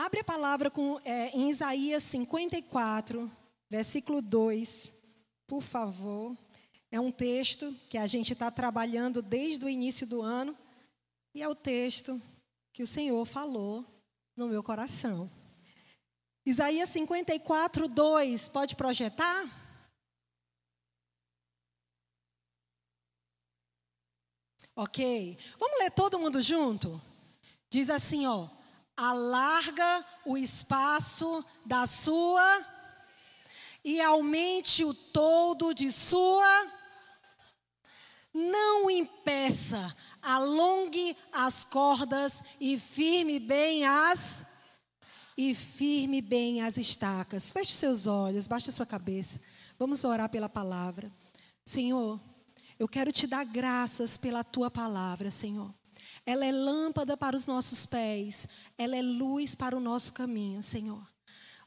Abre a palavra com, é, em Isaías 54, versículo 2, por favor. É um texto que a gente está trabalhando desde o início do ano e é o texto que o Senhor falou no meu coração. Isaías 54, 2, pode projetar? Ok. Vamos ler todo mundo junto? Diz assim, ó. Alarga o espaço da sua e aumente o todo de sua. Não impeça, alongue as cordas e firme bem as e firme bem as estacas. Feche seus olhos, baixe sua cabeça. Vamos orar pela palavra. Senhor, eu quero te dar graças pela tua palavra, Senhor. Ela é lâmpada para os nossos pés, ela é luz para o nosso caminho, Senhor.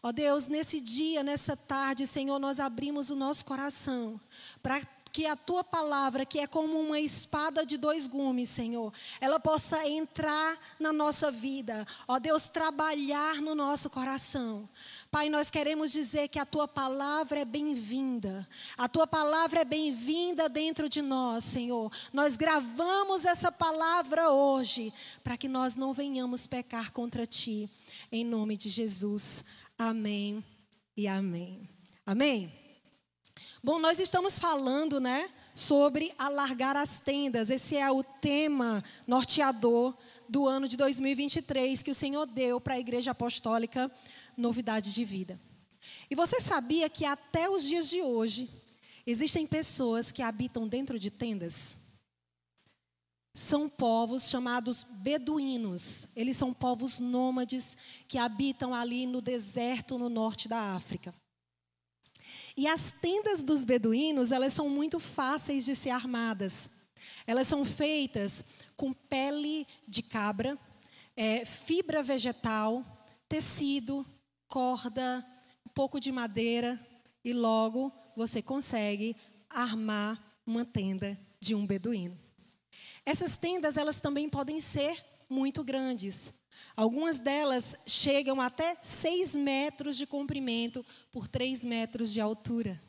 Ó Deus, nesse dia, nessa tarde, Senhor, nós abrimos o nosso coração para que a tua palavra, que é como uma espada de dois gumes, Senhor, ela possa entrar na nossa vida, ó Deus, trabalhar no nosso coração. Pai, nós queremos dizer que a tua palavra é bem-vinda, a tua palavra é bem-vinda dentro de nós, Senhor. Nós gravamos essa palavra hoje, para que nós não venhamos pecar contra ti, em nome de Jesus. Amém e amém. Amém? Bom, nós estamos falando, né, sobre alargar as tendas. Esse é o tema norteador do ano de 2023 que o Senhor deu para a Igreja Apostólica Novidade de Vida. E você sabia que até os dias de hoje existem pessoas que habitam dentro de tendas? São povos chamados beduínos. Eles são povos nômades que habitam ali no deserto no norte da África. E as tendas dos beduínos, elas são muito fáceis de ser armadas. Elas são feitas com pele de cabra, é, fibra vegetal, tecido, corda, um pouco de madeira e logo você consegue armar uma tenda de um beduíno. Essas tendas elas também podem ser muito grandes. Algumas delas chegam até 6 metros de comprimento por 3 metros de altura.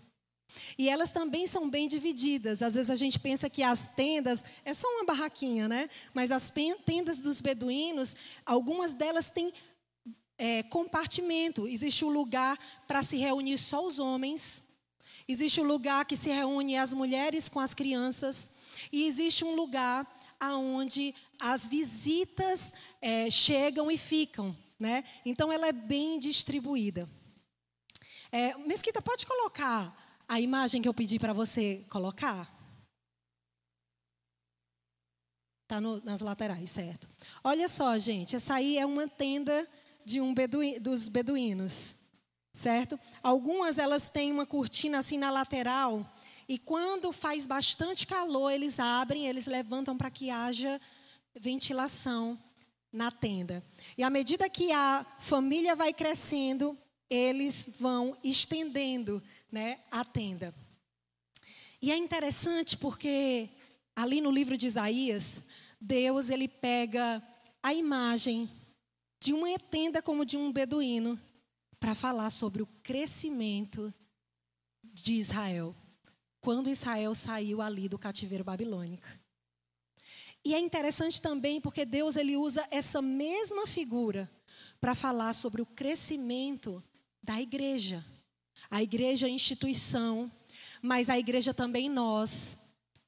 E elas também são bem divididas. Às vezes a gente pensa que as tendas é só uma barraquinha, né? Mas as tendas dos beduínos, algumas delas têm é, compartimento. Existe um lugar para se reunir só os homens. Existe um lugar que se reúne as mulheres com as crianças. E existe um lugar aonde as visitas é, chegam e ficam. Né? Então, ela é bem distribuída. É, Mesquita, pode colocar a imagem que eu pedi para você colocar? Está nas laterais, certo? Olha só, gente, essa aí é uma tenda de um dos beduínos, certo? Algumas elas têm uma cortina assim na lateral e quando faz bastante calor, eles abrem, eles levantam para que haja ventilação na tenda. E à medida que a família vai crescendo, eles vão estendendo né, a tenda. E é interessante porque ali no livro de Isaías, Deus ele pega a imagem de uma tenda como de um beduíno para falar sobre o crescimento de Israel quando Israel saiu ali do cativeiro babilônico. E é interessante também porque Deus ele usa essa mesma figura para falar sobre o crescimento da igreja. A igreja é instituição, mas a igreja também nós,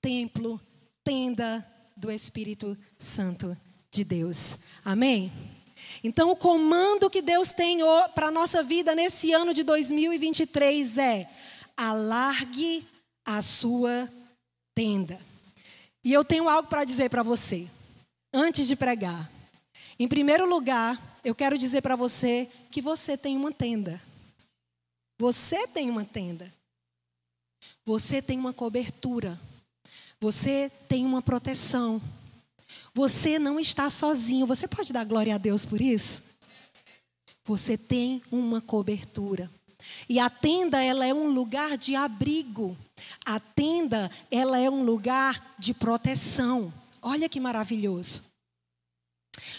templo, tenda do Espírito Santo de Deus. Amém? Então, o comando que Deus tem para a nossa vida nesse ano de 2023 é: alargue a sua tenda. E eu tenho algo para dizer para você, antes de pregar. Em primeiro lugar, eu quero dizer para você que você tem uma tenda. Você tem uma tenda. Você tem uma cobertura. Você tem uma proteção. Você não está sozinho. Você pode dar glória a Deus por isso? Você tem uma cobertura. E a tenda, ela é um lugar de abrigo. A tenda, ela é um lugar de proteção. Olha que maravilhoso.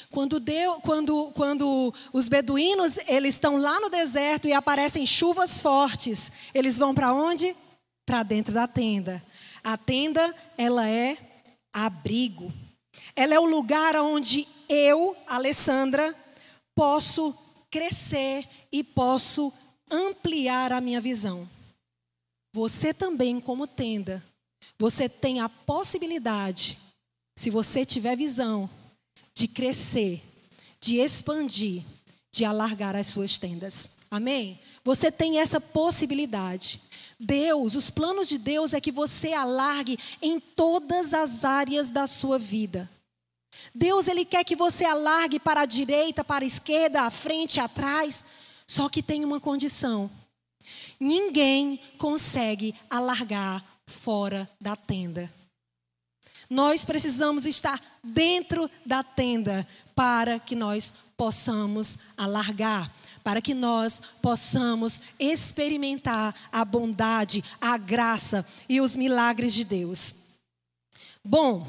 Quando, Deus, quando, quando os beduínos eles estão lá no deserto e aparecem chuvas fortes, eles vão para onde? Para dentro da tenda. A tenda, ela é abrigo. Ela é o lugar onde eu, Alessandra, posso crescer e posso ampliar a minha visão. Você também, como tenda, você tem a possibilidade, se você tiver visão, de crescer, de expandir, de alargar as suas tendas. Amém? Você tem essa possibilidade. Deus, os planos de Deus é que você alargue em todas as áreas da sua vida. Deus, Ele quer que você alargue para a direita, para a esquerda, à frente, atrás. Só que tem uma condição: ninguém consegue alargar fora da tenda. Nós precisamos estar dentro da tenda para que nós possamos alargar, para que nós possamos experimentar a bondade, a graça e os milagres de Deus. Bom,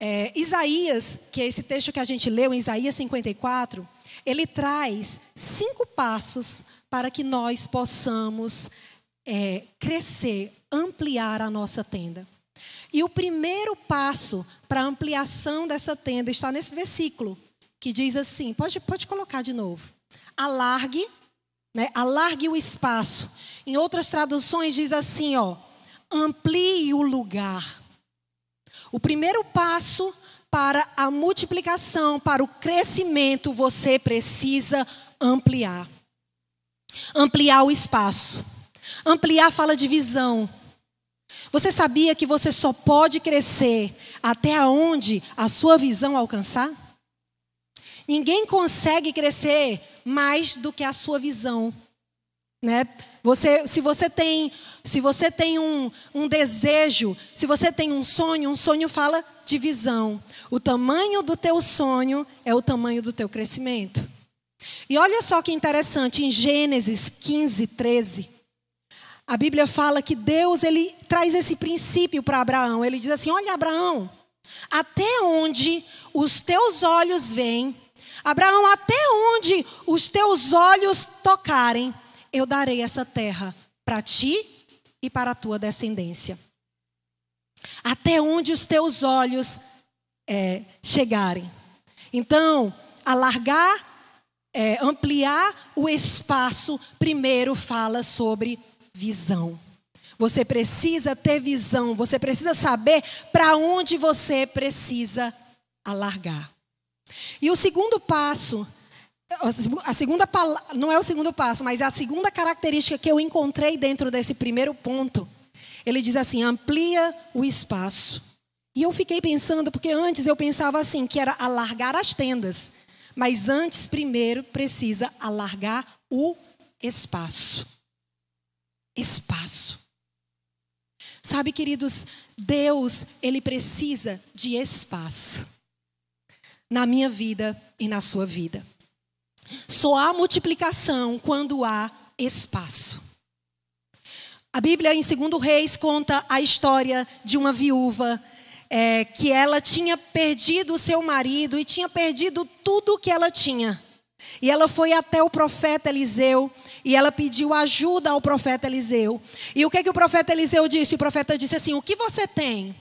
é, Isaías, que é esse texto que a gente leu em Isaías 54, ele traz cinco passos para que nós possamos é, crescer, ampliar a nossa tenda. E o primeiro passo para a ampliação dessa tenda está nesse versículo, que diz assim: pode, pode colocar de novo. Alargue, né, alargue o espaço. Em outras traduções diz assim, ó, amplie o lugar. O primeiro passo para a multiplicação, para o crescimento, você precisa ampliar. Ampliar o espaço. Ampliar fala de visão. Você sabia que você só pode crescer até onde a sua visão alcançar? Ninguém consegue crescer mais do que a sua visão. Né? Você, se você tem, se você tem um, um desejo, se você tem um sonho, um sonho fala de visão. O tamanho do teu sonho é o tamanho do teu crescimento. E olha só que interessante, em Gênesis 15, 13, a Bíblia fala que Deus ele traz esse princípio para Abraão. Ele diz assim: Olha, Abraão, até onde os teus olhos veem, Abraão, até onde os teus olhos tocarem, eu darei essa terra para ti e para a tua descendência. Até onde os teus olhos é, chegarem. Então, alargar, é, ampliar o espaço, primeiro fala sobre visão. Você precisa ter visão, você precisa saber para onde você precisa alargar. E o segundo passo a segunda não é o segundo passo, mas é a segunda característica que eu encontrei dentro desse primeiro ponto. Ele diz assim: amplia o espaço. E eu fiquei pensando, porque antes eu pensava assim, que era alargar as tendas. Mas antes, primeiro, precisa alargar o espaço. Espaço. Sabe, queridos, Deus, Ele precisa de espaço. Na minha vida e na sua vida. Só há multiplicação quando há espaço. A Bíblia, em 2 Reis, conta a história de uma viúva é, que ela tinha perdido o seu marido e tinha perdido tudo o que ela tinha. E ela foi até o profeta Eliseu e ela pediu ajuda ao profeta Eliseu. E o que, que o profeta Eliseu disse? O profeta disse assim: O que você tem?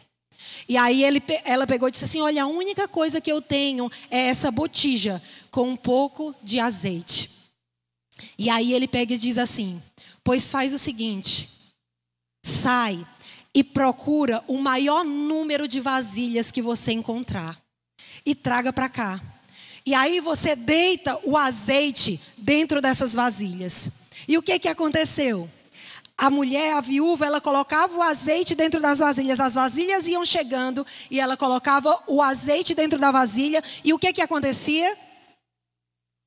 E aí ele, ela pegou e disse assim: Olha, a única coisa que eu tenho é essa botija com um pouco de azeite. E aí ele pega e diz assim: Pois faz o seguinte, sai e procura o maior número de vasilhas que você encontrar e traga para cá. E aí você deita o azeite dentro dessas vasilhas. E o que que aconteceu? A mulher, a viúva, ela colocava o azeite dentro das vasilhas, as vasilhas iam chegando e ela colocava o azeite dentro da vasilha e o que que acontecia?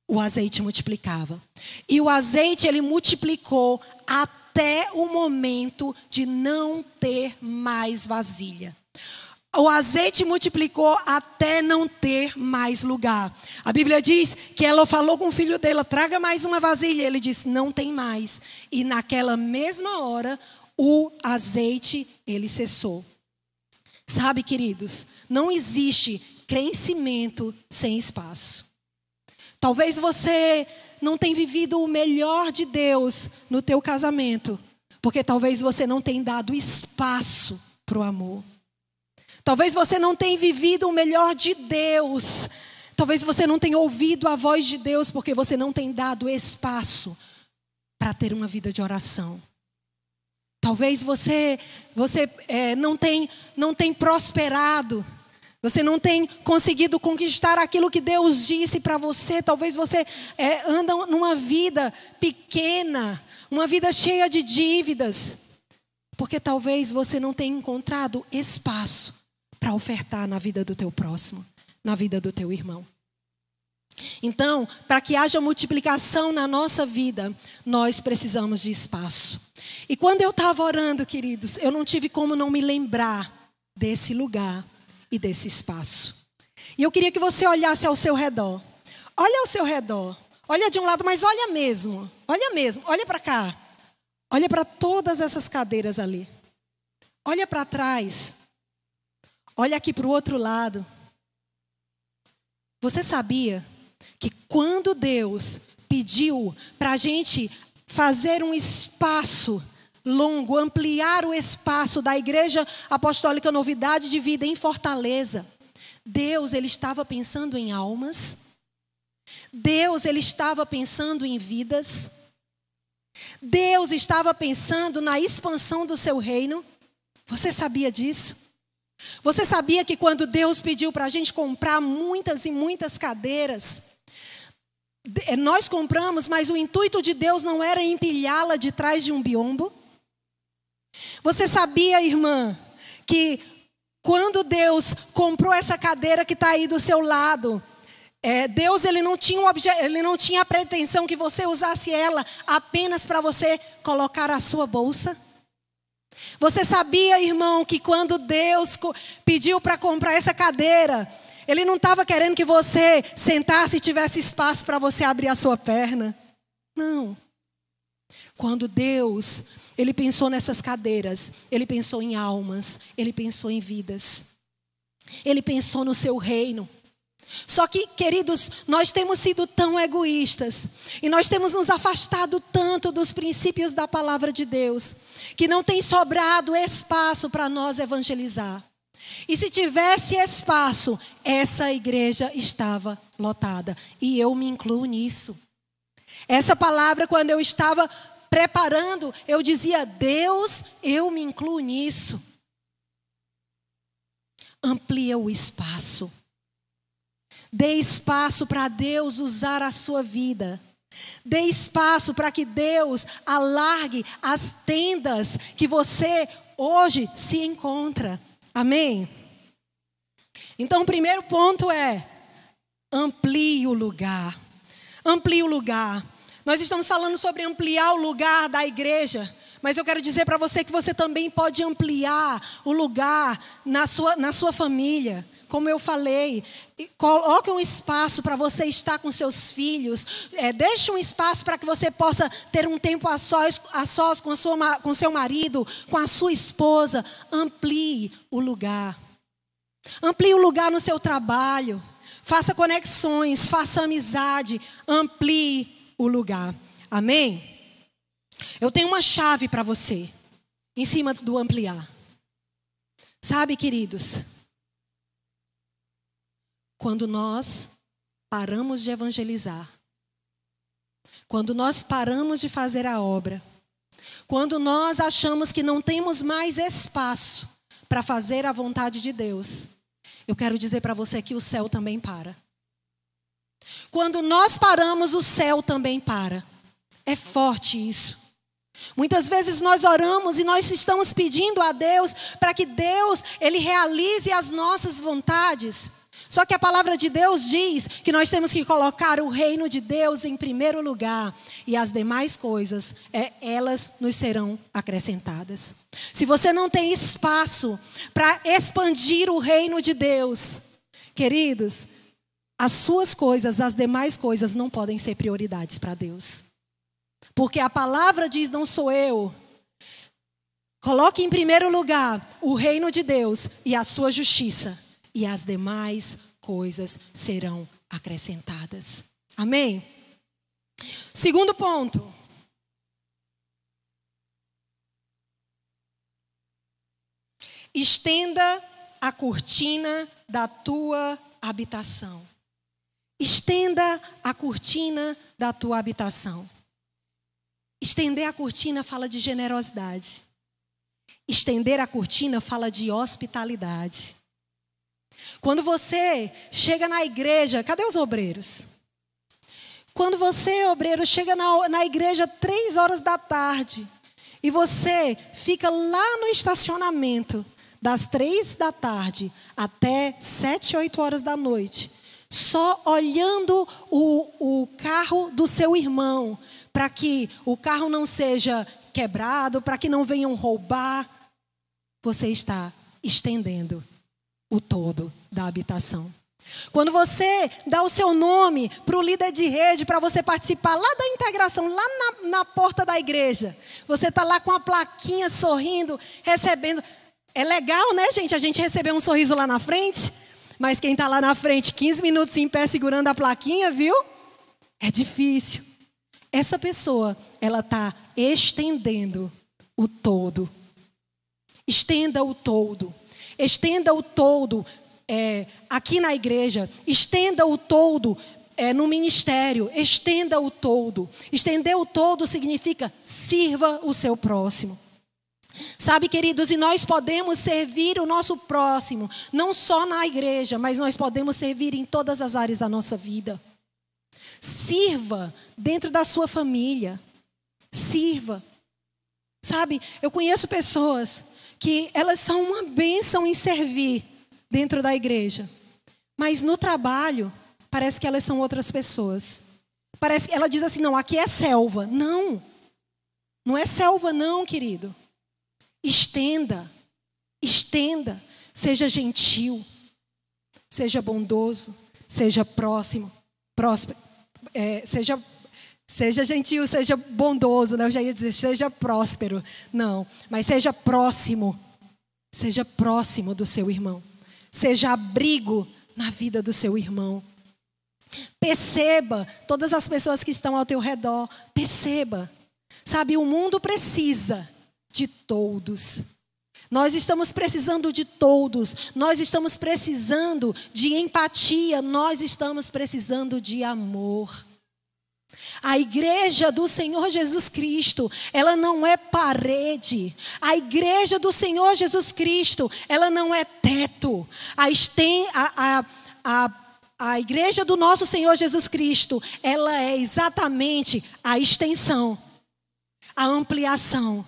O azeite multiplicava. E o azeite ele multiplicou até o momento de não ter mais vasilha. O azeite multiplicou até não ter mais lugar. A Bíblia diz que ela falou com o filho dela: traga mais uma vasilha. Ele disse: não tem mais. E naquela mesma hora, o azeite ele cessou. Sabe, queridos, não existe crescimento sem espaço. Talvez você não tenha vivido o melhor de Deus no teu casamento, porque talvez você não tenha dado espaço para o amor. Talvez você não tenha vivido o melhor de Deus. Talvez você não tenha ouvido a voz de Deus porque você não tem dado espaço para ter uma vida de oração. Talvez você você é, não tem não tem prosperado. Você não tem conseguido conquistar aquilo que Deus disse para você. Talvez você é, anda numa vida pequena, uma vida cheia de dívidas, porque talvez você não tenha encontrado espaço para ofertar na vida do teu próximo, na vida do teu irmão. Então, para que haja multiplicação na nossa vida, nós precisamos de espaço. E quando eu estava orando, queridos, eu não tive como não me lembrar desse lugar e desse espaço. E eu queria que você olhasse ao seu redor. Olha ao seu redor. Olha de um lado, mas olha mesmo. Olha mesmo. Olha para cá. Olha para todas essas cadeiras ali. Olha para trás. Olha aqui para o outro lado. Você sabia que quando Deus pediu para a gente fazer um espaço longo, ampliar o espaço da Igreja Apostólica Novidade de Vida em Fortaleza, Deus ele estava pensando em almas. Deus ele estava pensando em vidas. Deus estava pensando na expansão do seu reino. Você sabia disso? Você sabia que quando Deus pediu para a gente comprar muitas e muitas cadeiras, eh, nós compramos, mas o intuito de Deus não era empilhá-la de trás de um biombo? Você sabia, irmã, que quando Deus comprou essa cadeira que está aí do seu lado, é, Deus ele não, tinha um ele não tinha a pretensão que você usasse ela apenas para você colocar a sua bolsa? Você sabia, irmão, que quando Deus pediu para comprar essa cadeira, Ele não estava querendo que você sentasse e tivesse espaço para você abrir a sua perna? Não. Quando Deus, Ele pensou nessas cadeiras, Ele pensou em almas, Ele pensou em vidas, Ele pensou no seu reino. Só que, queridos, nós temos sido tão egoístas e nós temos nos afastado tanto dos princípios da palavra de Deus, que não tem sobrado espaço para nós evangelizar. E se tivesse espaço, essa igreja estava lotada. E eu me incluo nisso. Essa palavra, quando eu estava preparando, eu dizia: Deus, eu me incluo nisso. Amplia o espaço. Dê espaço para Deus usar a sua vida. Dê espaço para que Deus alargue as tendas que você hoje se encontra. Amém? Então, o primeiro ponto é: amplie o lugar. Amplie o lugar. Nós estamos falando sobre ampliar o lugar da igreja. Mas eu quero dizer para você que você também pode ampliar o lugar na sua, na sua família como eu falei, coloque um espaço para você estar com seus filhos, é, deixe um espaço para que você possa ter um tempo a sós, a sós com, a sua, com seu marido, com a sua esposa. Amplie o lugar. Amplie o lugar no seu trabalho. Faça conexões, faça amizade. Amplie o lugar. Amém? Eu tenho uma chave para você, em cima do ampliar. Sabe, queridos? Quando nós paramos de evangelizar, quando nós paramos de fazer a obra, quando nós achamos que não temos mais espaço para fazer a vontade de Deus, eu quero dizer para você que o céu também para. Quando nós paramos, o céu também para. É forte isso. Muitas vezes nós oramos e nós estamos pedindo a Deus para que Deus ele realize as nossas vontades. Só que a palavra de Deus diz que nós temos que colocar o reino de Deus em primeiro lugar e as demais coisas, é, elas nos serão acrescentadas. Se você não tem espaço para expandir o reino de Deus, queridos, as suas coisas, as demais coisas não podem ser prioridades para Deus. Porque a palavra diz: não sou eu. Coloque em primeiro lugar o reino de Deus e a sua justiça e as demais coisas serão acrescentadas. Amém? Segundo ponto. Estenda a cortina da tua habitação. Estenda a cortina da tua habitação. Estender a cortina fala de generosidade. Estender a cortina fala de hospitalidade. Quando você chega na igreja, cadê os obreiros? Quando você, obreiro, chega na, na igreja três horas da tarde e você fica lá no estacionamento das três da tarde até sete, oito horas da noite, só olhando o, o carro do seu irmão, para que o carro não seja quebrado, para que não venham roubar, você está estendendo o todo da habitação. Quando você dá o seu nome para o líder de rede, para você participar lá da integração, lá na, na porta da igreja, você está lá com a plaquinha sorrindo, recebendo. É legal, né, gente, a gente receber um sorriso lá na frente, mas quem está lá na frente 15 minutos em pé segurando a plaquinha, viu? É difícil. Essa pessoa, ela está estendendo o todo. Estenda o todo. Estenda o todo é, aqui na igreja. Estenda o todo é, no ministério. Estenda o todo. Estender o todo significa sirva o seu próximo. Sabe, queridos, e nós podemos servir o nosso próximo, não só na igreja, mas nós podemos servir em todas as áreas da nossa vida. Sirva dentro da sua família. Sirva. Sabe, eu conheço pessoas que elas são uma bênção em servir dentro da igreja, mas no trabalho parece que elas são outras pessoas. Parece que ela diz assim: "Não, aqui é selva". Não. Não é selva não, querido. Estenda, estenda, seja gentil, seja bondoso, seja próximo, próspero, é, seja, seja gentil, seja bondoso, né? eu já ia dizer, seja próspero. Não, mas seja próximo, seja próximo do seu irmão, seja abrigo na vida do seu irmão. Perceba todas as pessoas que estão ao teu redor, perceba. Sabe, o mundo precisa de todos. Nós estamos precisando de todos, nós estamos precisando de empatia, nós estamos precisando de amor. A igreja do Senhor Jesus Cristo, ela não é parede. A igreja do Senhor Jesus Cristo, ela não é teto. A, a, a, a, a igreja do nosso Senhor Jesus Cristo, ela é exatamente a extensão, a ampliação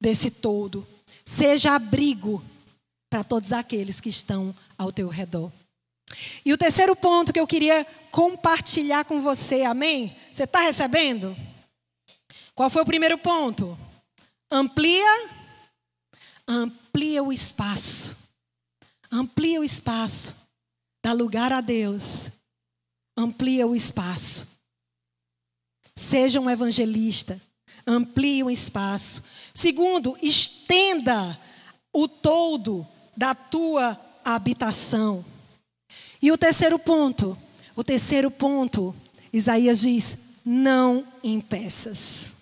desse todo. Seja abrigo para todos aqueles que estão ao teu redor. E o terceiro ponto que eu queria compartilhar com você, amém? Você está recebendo? Qual foi o primeiro ponto? Amplia, amplia o espaço. Amplia o espaço. Dá lugar a Deus. Amplia o espaço. Seja um evangelista amplie o espaço. Segundo, estenda o todo da tua habitação. E o terceiro ponto, o terceiro ponto, Isaías diz: não impeças.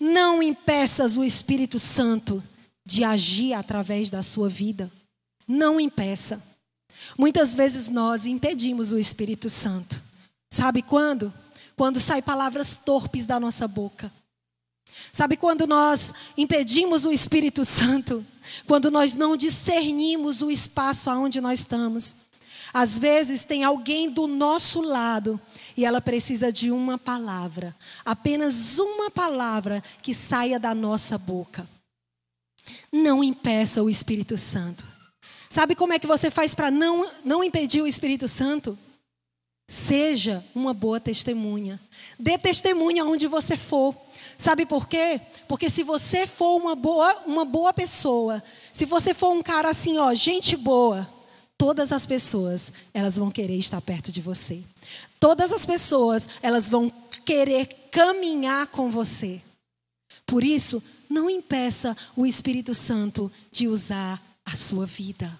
Não impeças o Espírito Santo de agir através da sua vida. Não impeça. Muitas vezes nós impedimos o Espírito Santo. Sabe quando? quando saem palavras torpes da nossa boca. Sabe quando nós impedimos o Espírito Santo? Quando nós não discernimos o espaço aonde nós estamos. Às vezes tem alguém do nosso lado e ela precisa de uma palavra, apenas uma palavra que saia da nossa boca. Não impeça o Espírito Santo. Sabe como é que você faz para não, não impedir o Espírito Santo? Seja uma boa testemunha. Dê testemunha onde você for. Sabe por quê? Porque se você for uma boa, uma boa pessoa, se você for um cara assim, ó, gente boa, todas as pessoas, elas vão querer estar perto de você. Todas as pessoas, elas vão querer caminhar com você. Por isso, não impeça o Espírito Santo de usar a sua vida.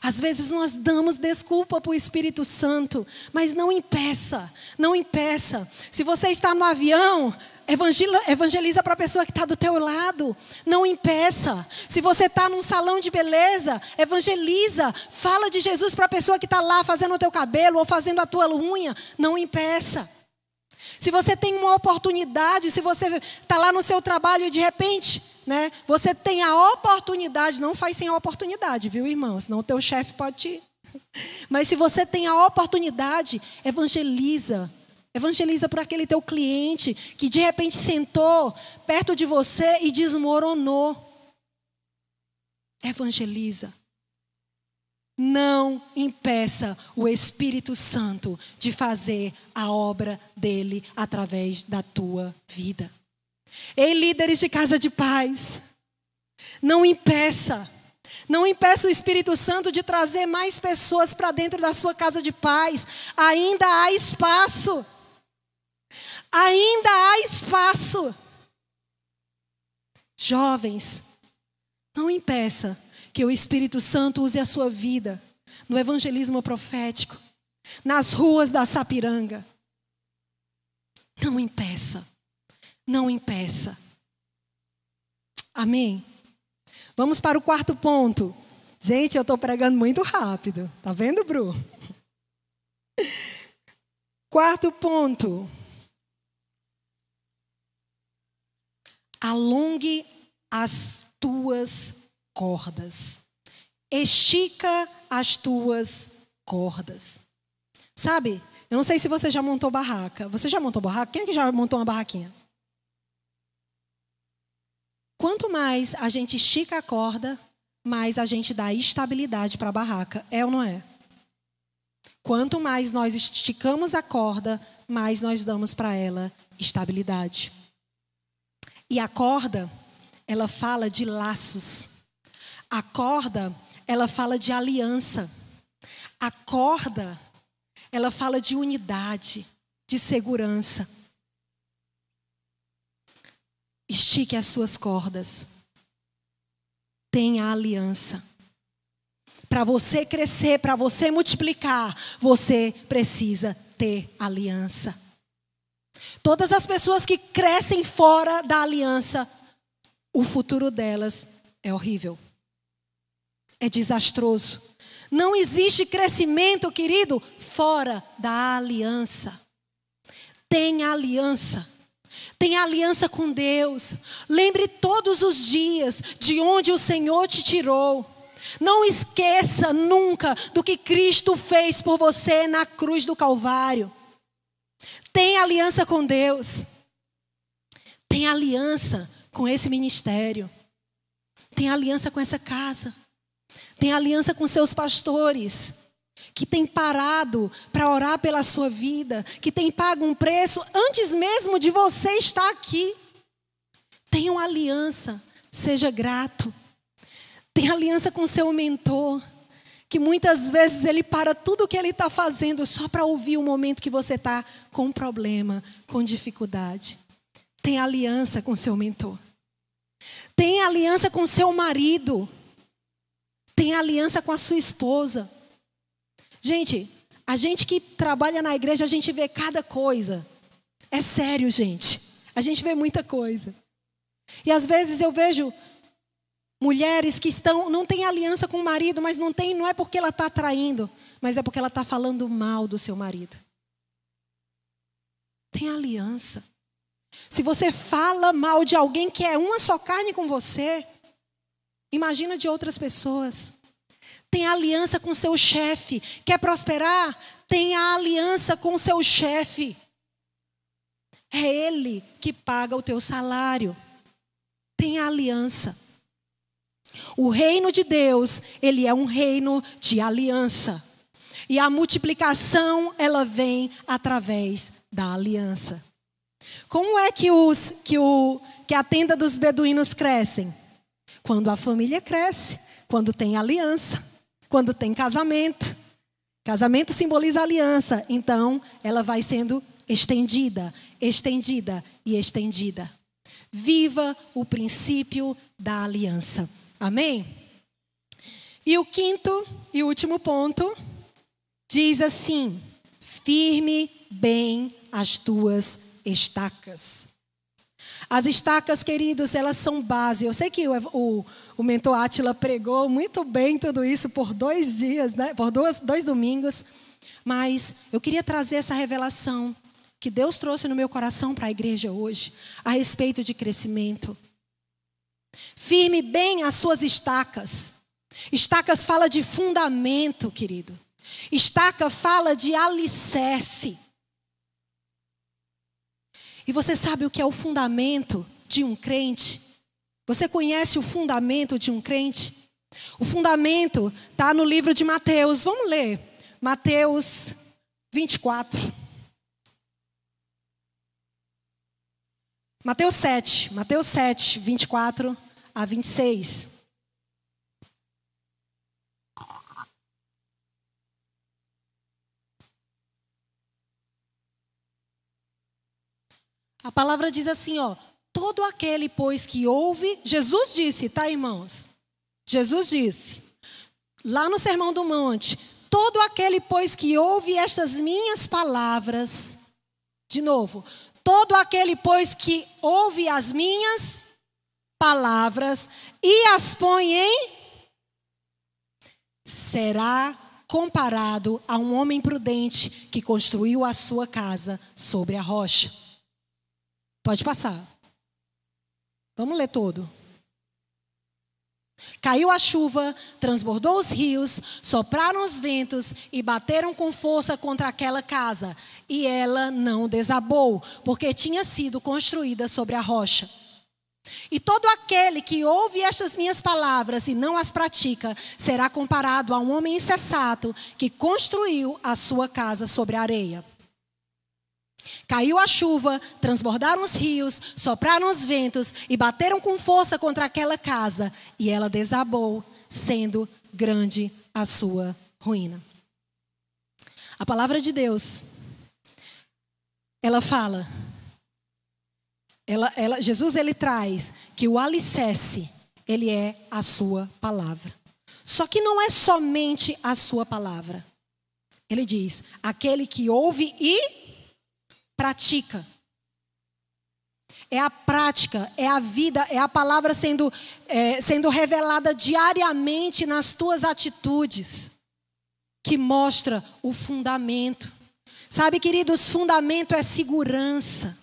Às vezes nós damos desculpa para o Espírito Santo, mas não impeça, não impeça. Se você está no avião, evangeliza para a pessoa que está do teu lado, não impeça. Se você está num salão de beleza, evangeliza, fala de Jesus para a pessoa que está lá fazendo o teu cabelo ou fazendo a tua unha, não impeça. Se você tem uma oportunidade, se você está lá no seu trabalho e de repente, né, você tem a oportunidade, não faz sem a oportunidade, viu, irmão? Senão o teu chefe pode te. Mas se você tem a oportunidade, evangeliza. Evangeliza para aquele teu cliente que de repente sentou perto de você e desmoronou. Evangeliza. Não impeça o Espírito Santo de fazer a obra dele através da tua vida. Ei, líderes de casa de paz, não impeça. Não impeça o Espírito Santo de trazer mais pessoas para dentro da sua casa de paz. Ainda há espaço. Ainda há espaço. Jovens, não impeça que o Espírito Santo use a sua vida no evangelismo profético, nas ruas da Sapiranga. Não impeça. Não impeça. Amém? Vamos para o quarto ponto. Gente, eu estou pregando muito rápido. Tá vendo, Bru? Quarto ponto. Alongue as tuas cordas. Estica as tuas cordas. Sabe? Eu não sei se você já montou barraca. Você já montou barraca? Quem é que já montou uma barraquinha? Quanto mais a gente estica a corda, mais a gente dá estabilidade para a barraca. É ou não é? Quanto mais nós esticamos a corda, mais nós damos para ela estabilidade. E a corda, ela fala de laços. A corda, ela fala de aliança. A corda, ela fala de unidade, de segurança. Estique as suas cordas. Tenha aliança. Para você crescer, para você multiplicar, você precisa ter aliança. Todas as pessoas que crescem fora da aliança, o futuro delas é horrível é desastroso. Não existe crescimento, querido, fora da aliança. Tem aliança. Tem aliança com Deus. Lembre todos os dias de onde o Senhor te tirou. Não esqueça nunca do que Cristo fez por você na cruz do Calvário. Tem aliança com Deus. Tem aliança com esse ministério. Tem aliança com essa casa tem aliança com seus pastores, que tem parado para orar pela sua vida, que tem pago um preço antes mesmo de você estar aqui. Tenha uma aliança, seja grato. Tem aliança com seu mentor, que muitas vezes ele para tudo o que ele está fazendo só para ouvir o momento que você está com problema, com dificuldade. Tem aliança com seu mentor. Tem aliança com seu marido tem aliança com a sua esposa. Gente, a gente que trabalha na igreja, a gente vê cada coisa. É sério, gente. A gente vê muita coisa. E às vezes eu vejo mulheres que estão não têm aliança com o marido, mas não tem, não é porque ela está traindo, mas é porque ela está falando mal do seu marido. Tem aliança. Se você fala mal de alguém que é uma só carne com você, Imagina de outras pessoas. Tem aliança com seu chefe. Quer prosperar? Tenha aliança com seu chefe. É ele que paga o teu salário. Tenha aliança. O reino de Deus, ele é um reino de aliança. E a multiplicação, ela vem através da aliança. Como é que, os, que, o, que a tenda dos beduínos crescem? Quando a família cresce, quando tem aliança, quando tem casamento. Casamento simboliza aliança, então ela vai sendo estendida, estendida e estendida. Viva o princípio da aliança. Amém? E o quinto e último ponto diz assim: firme bem as tuas estacas. As estacas, queridos, elas são base. Eu sei que o, o, o mentor Átila pregou muito bem tudo isso por dois dias, né? por dois, dois domingos. Mas eu queria trazer essa revelação que Deus trouxe no meu coração para a igreja hoje, a respeito de crescimento. Firme bem as suas estacas. Estacas fala de fundamento, querido. Estaca fala de alicerce. E você sabe o que é o fundamento de um crente? Você conhece o fundamento de um crente? O fundamento está no livro de Mateus. Vamos ler. Mateus 24. Mateus 7. Mateus 7, 24 a 26. A palavra diz assim, ó: todo aquele, pois, que ouve, Jesus disse, tá, irmãos? Jesus disse, lá no Sermão do Monte, todo aquele, pois, que ouve estas minhas palavras, de novo, todo aquele, pois, que ouve as minhas palavras e as põe em, será comparado a um homem prudente que construiu a sua casa sobre a rocha. Pode passar. Vamos ler todo. Caiu a chuva, transbordou os rios, sopraram os ventos e bateram com força contra aquela casa. E ela não desabou, porque tinha sido construída sobre a rocha. E todo aquele que ouve estas minhas palavras e não as pratica, será comparado a um homem insensato que construiu a sua casa sobre a areia. Caiu a chuva, transbordaram os rios, sopraram os ventos e bateram com força contra aquela casa, e ela desabou, sendo grande a sua ruína. A palavra de Deus, ela fala, ela, ela, Jesus ele traz que o alicerce, ele é a sua palavra. Só que não é somente a sua palavra. Ele diz: aquele que ouve e pratica. É a prática, é a vida, é a palavra sendo, é, sendo revelada diariamente nas tuas atitudes, que mostra o fundamento. Sabe, queridos, fundamento é segurança.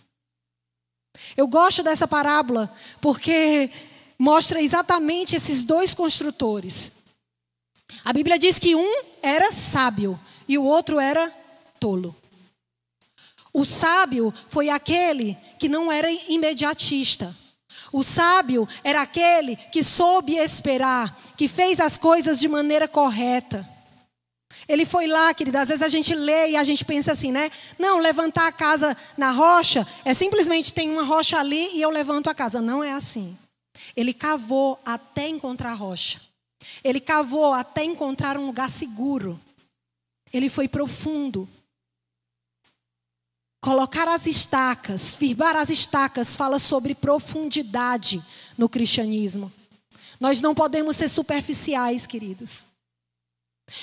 Eu gosto dessa parábola porque mostra exatamente esses dois construtores. A Bíblia diz que um era sábio e o outro era tolo. O sábio foi aquele que não era imediatista. O sábio era aquele que soube esperar, que fez as coisas de maneira correta. Ele foi lá, querida. Às vezes a gente lê e a gente pensa assim, né? Não, levantar a casa na rocha é simplesmente tem uma rocha ali e eu levanto a casa. Não é assim. Ele cavou até encontrar a rocha. Ele cavou até encontrar um lugar seguro. Ele foi profundo. Colocar as estacas, firmar as estacas, fala sobre profundidade no cristianismo. Nós não podemos ser superficiais, queridos.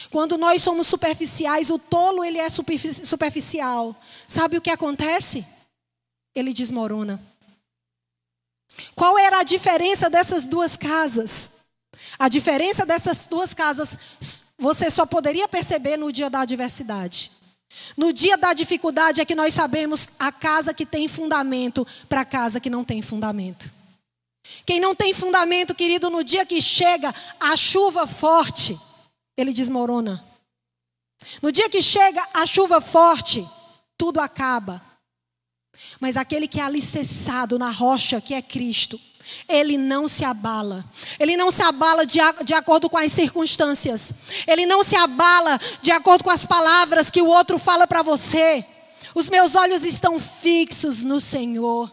Quando nós somos superficiais, o tolo ele é superficial. Sabe o que acontece? Ele desmorona. Qual era a diferença dessas duas casas? A diferença dessas duas casas você só poderia perceber no dia da adversidade. No dia da dificuldade é que nós sabemos a casa que tem fundamento para a casa que não tem fundamento. Quem não tem fundamento, querido, no dia que chega a chuva forte, ele desmorona. No dia que chega a chuva forte, tudo acaba. Mas aquele que é alicerçado na rocha, que é Cristo, ele não se abala. Ele não se abala de, de acordo com as circunstâncias. Ele não se abala de acordo com as palavras que o outro fala para você. Os meus olhos estão fixos no Senhor.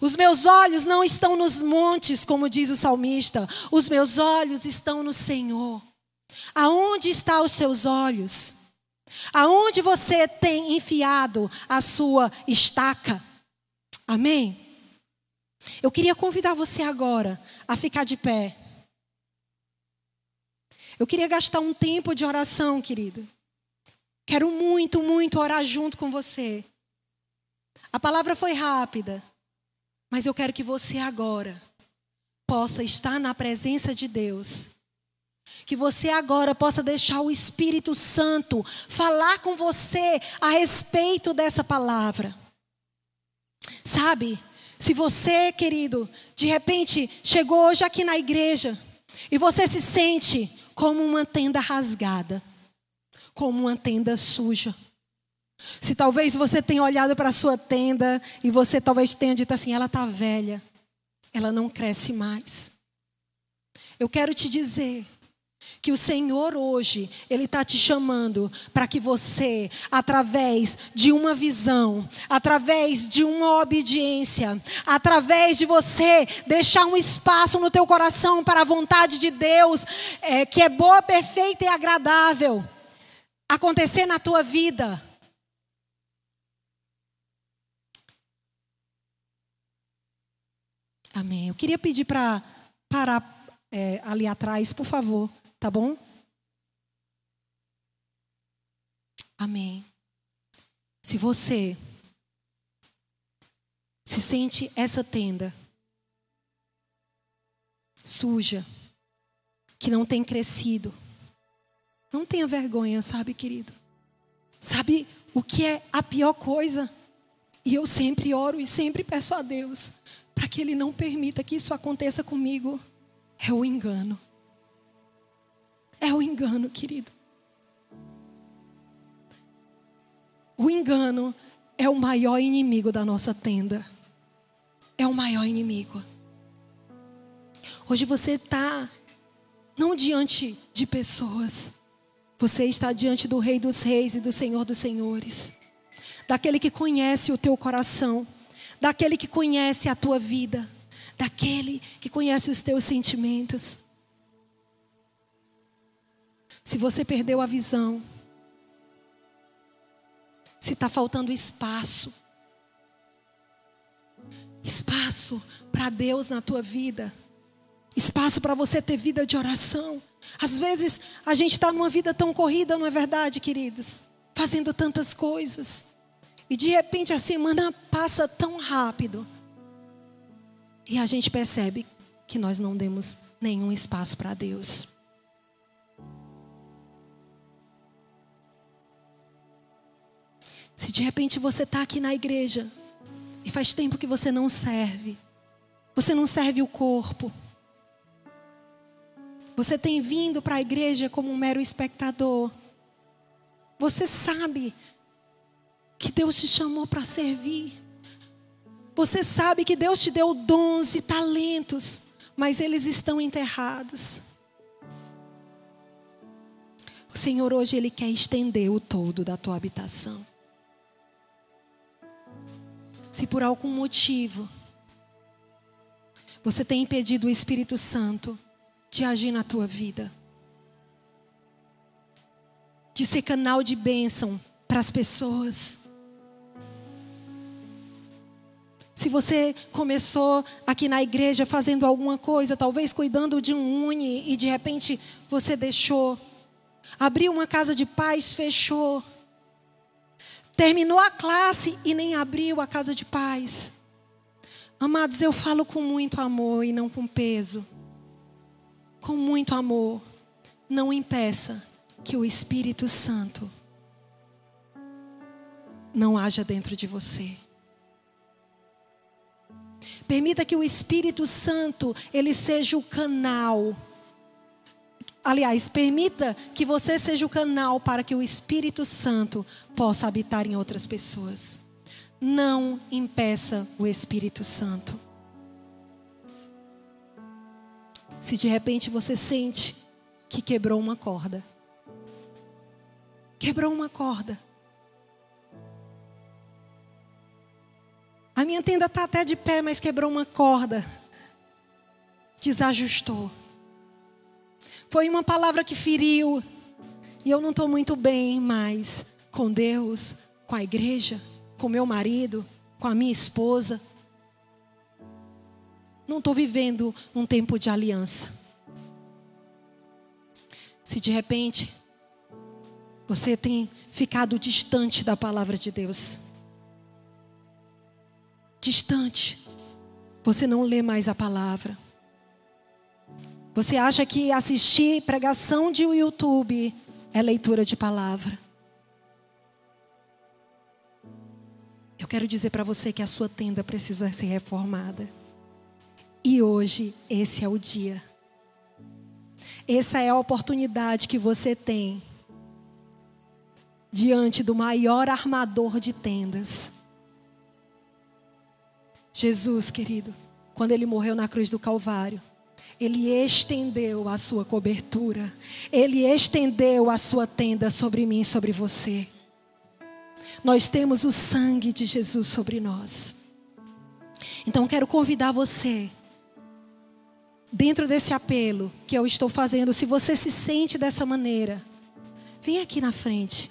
Os meus olhos não estão nos montes, como diz o salmista. Os meus olhos estão no Senhor. Aonde estão os seus olhos? Aonde você tem enfiado a sua estaca? Amém? Eu queria convidar você agora a ficar de pé. Eu queria gastar um tempo de oração, querido. Quero muito, muito orar junto com você. A palavra foi rápida, mas eu quero que você agora possa estar na presença de Deus. Que você agora possa deixar o Espírito Santo falar com você a respeito dessa palavra. Sabe, se você, querido, de repente chegou hoje aqui na igreja e você se sente como uma tenda rasgada, como uma tenda suja. Se talvez você tenha olhado para a sua tenda e você talvez tenha dito assim: ela está velha, ela não cresce mais. Eu quero te dizer que o Senhor hoje, Ele está te chamando para que você, através de uma visão, através de uma obediência, através de você deixar um espaço no teu coração para a vontade de Deus, é, que é boa, perfeita e agradável, acontecer na tua vida. Amém. Eu queria pedir para parar é, ali atrás, por favor. Tá bom? Amém. Se você se sente essa tenda suja, que não tem crescido, não tenha vergonha, sabe, querido? Sabe o que é a pior coisa? E eu sempre oro e sempre peço a Deus para que Ele não permita que isso aconteça comigo. É o engano. É o engano, querido. O engano é o maior inimigo da nossa tenda. É o maior inimigo. Hoje você está não diante de pessoas, você está diante do Rei dos Reis e do Senhor dos Senhores, daquele que conhece o teu coração, daquele que conhece a tua vida, daquele que conhece os teus sentimentos. Se você perdeu a visão, se está faltando espaço, espaço para Deus na tua vida, espaço para você ter vida de oração. Às vezes a gente está numa vida tão corrida, não é verdade, queridos? Fazendo tantas coisas. E de repente a semana passa tão rápido. E a gente percebe que nós não demos nenhum espaço para Deus. Se de repente você está aqui na igreja e faz tempo que você não serve, você não serve o corpo, você tem vindo para a igreja como um mero espectador, você sabe que Deus te chamou para servir, você sabe que Deus te deu dons e talentos, mas eles estão enterrados. O Senhor hoje ele quer estender o todo da tua habitação se por algum motivo você tem impedido o Espírito Santo de agir na tua vida, de ser canal de bênção para as pessoas. Se você começou aqui na igreja fazendo alguma coisa, talvez cuidando de um uni e de repente você deixou, abriu uma casa de paz, fechou. Terminou a classe e nem abriu a casa de paz. Amados, eu falo com muito amor e não com peso. Com muito amor. Não impeça que o Espírito Santo não haja dentro de você. Permita que o Espírito Santo ele seja o canal Aliás, permita que você seja o canal para que o Espírito Santo possa habitar em outras pessoas. Não impeça o Espírito Santo. Se de repente você sente que quebrou uma corda, quebrou uma corda. A minha tenda está até de pé, mas quebrou uma corda, desajustou. Foi uma palavra que feriu. E eu não estou muito bem mais com Deus, com a igreja, com meu marido, com a minha esposa. Não estou vivendo um tempo de aliança. Se de repente você tem ficado distante da palavra de Deus, distante, você não lê mais a palavra. Você acha que assistir pregação de YouTube é leitura de palavra. Eu quero dizer para você que a sua tenda precisa ser reformada. E hoje, esse é o dia. Essa é a oportunidade que você tem diante do maior armador de tendas. Jesus, querido, quando ele morreu na cruz do Calvário, ele estendeu a sua cobertura, ele estendeu a sua tenda sobre mim sobre você. Nós temos o sangue de Jesus sobre nós. Então quero convidar você, dentro desse apelo que eu estou fazendo, se você se sente dessa maneira, vem aqui na frente.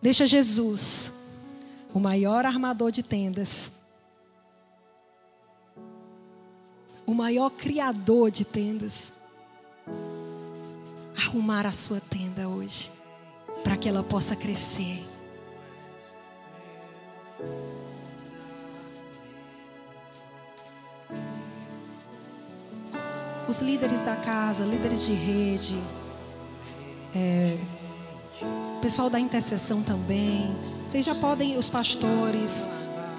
Deixa Jesus, o maior armador de tendas, o maior criador de tendas, arrumar a sua tenda hoje, para que ela possa crescer. Os líderes da casa, líderes de rede, é, pessoal da intercessão também, vocês já podem, os pastores,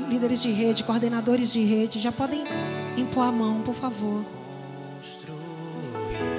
líderes de rede, coordenadores de rede, já podem impor a mão, por favor.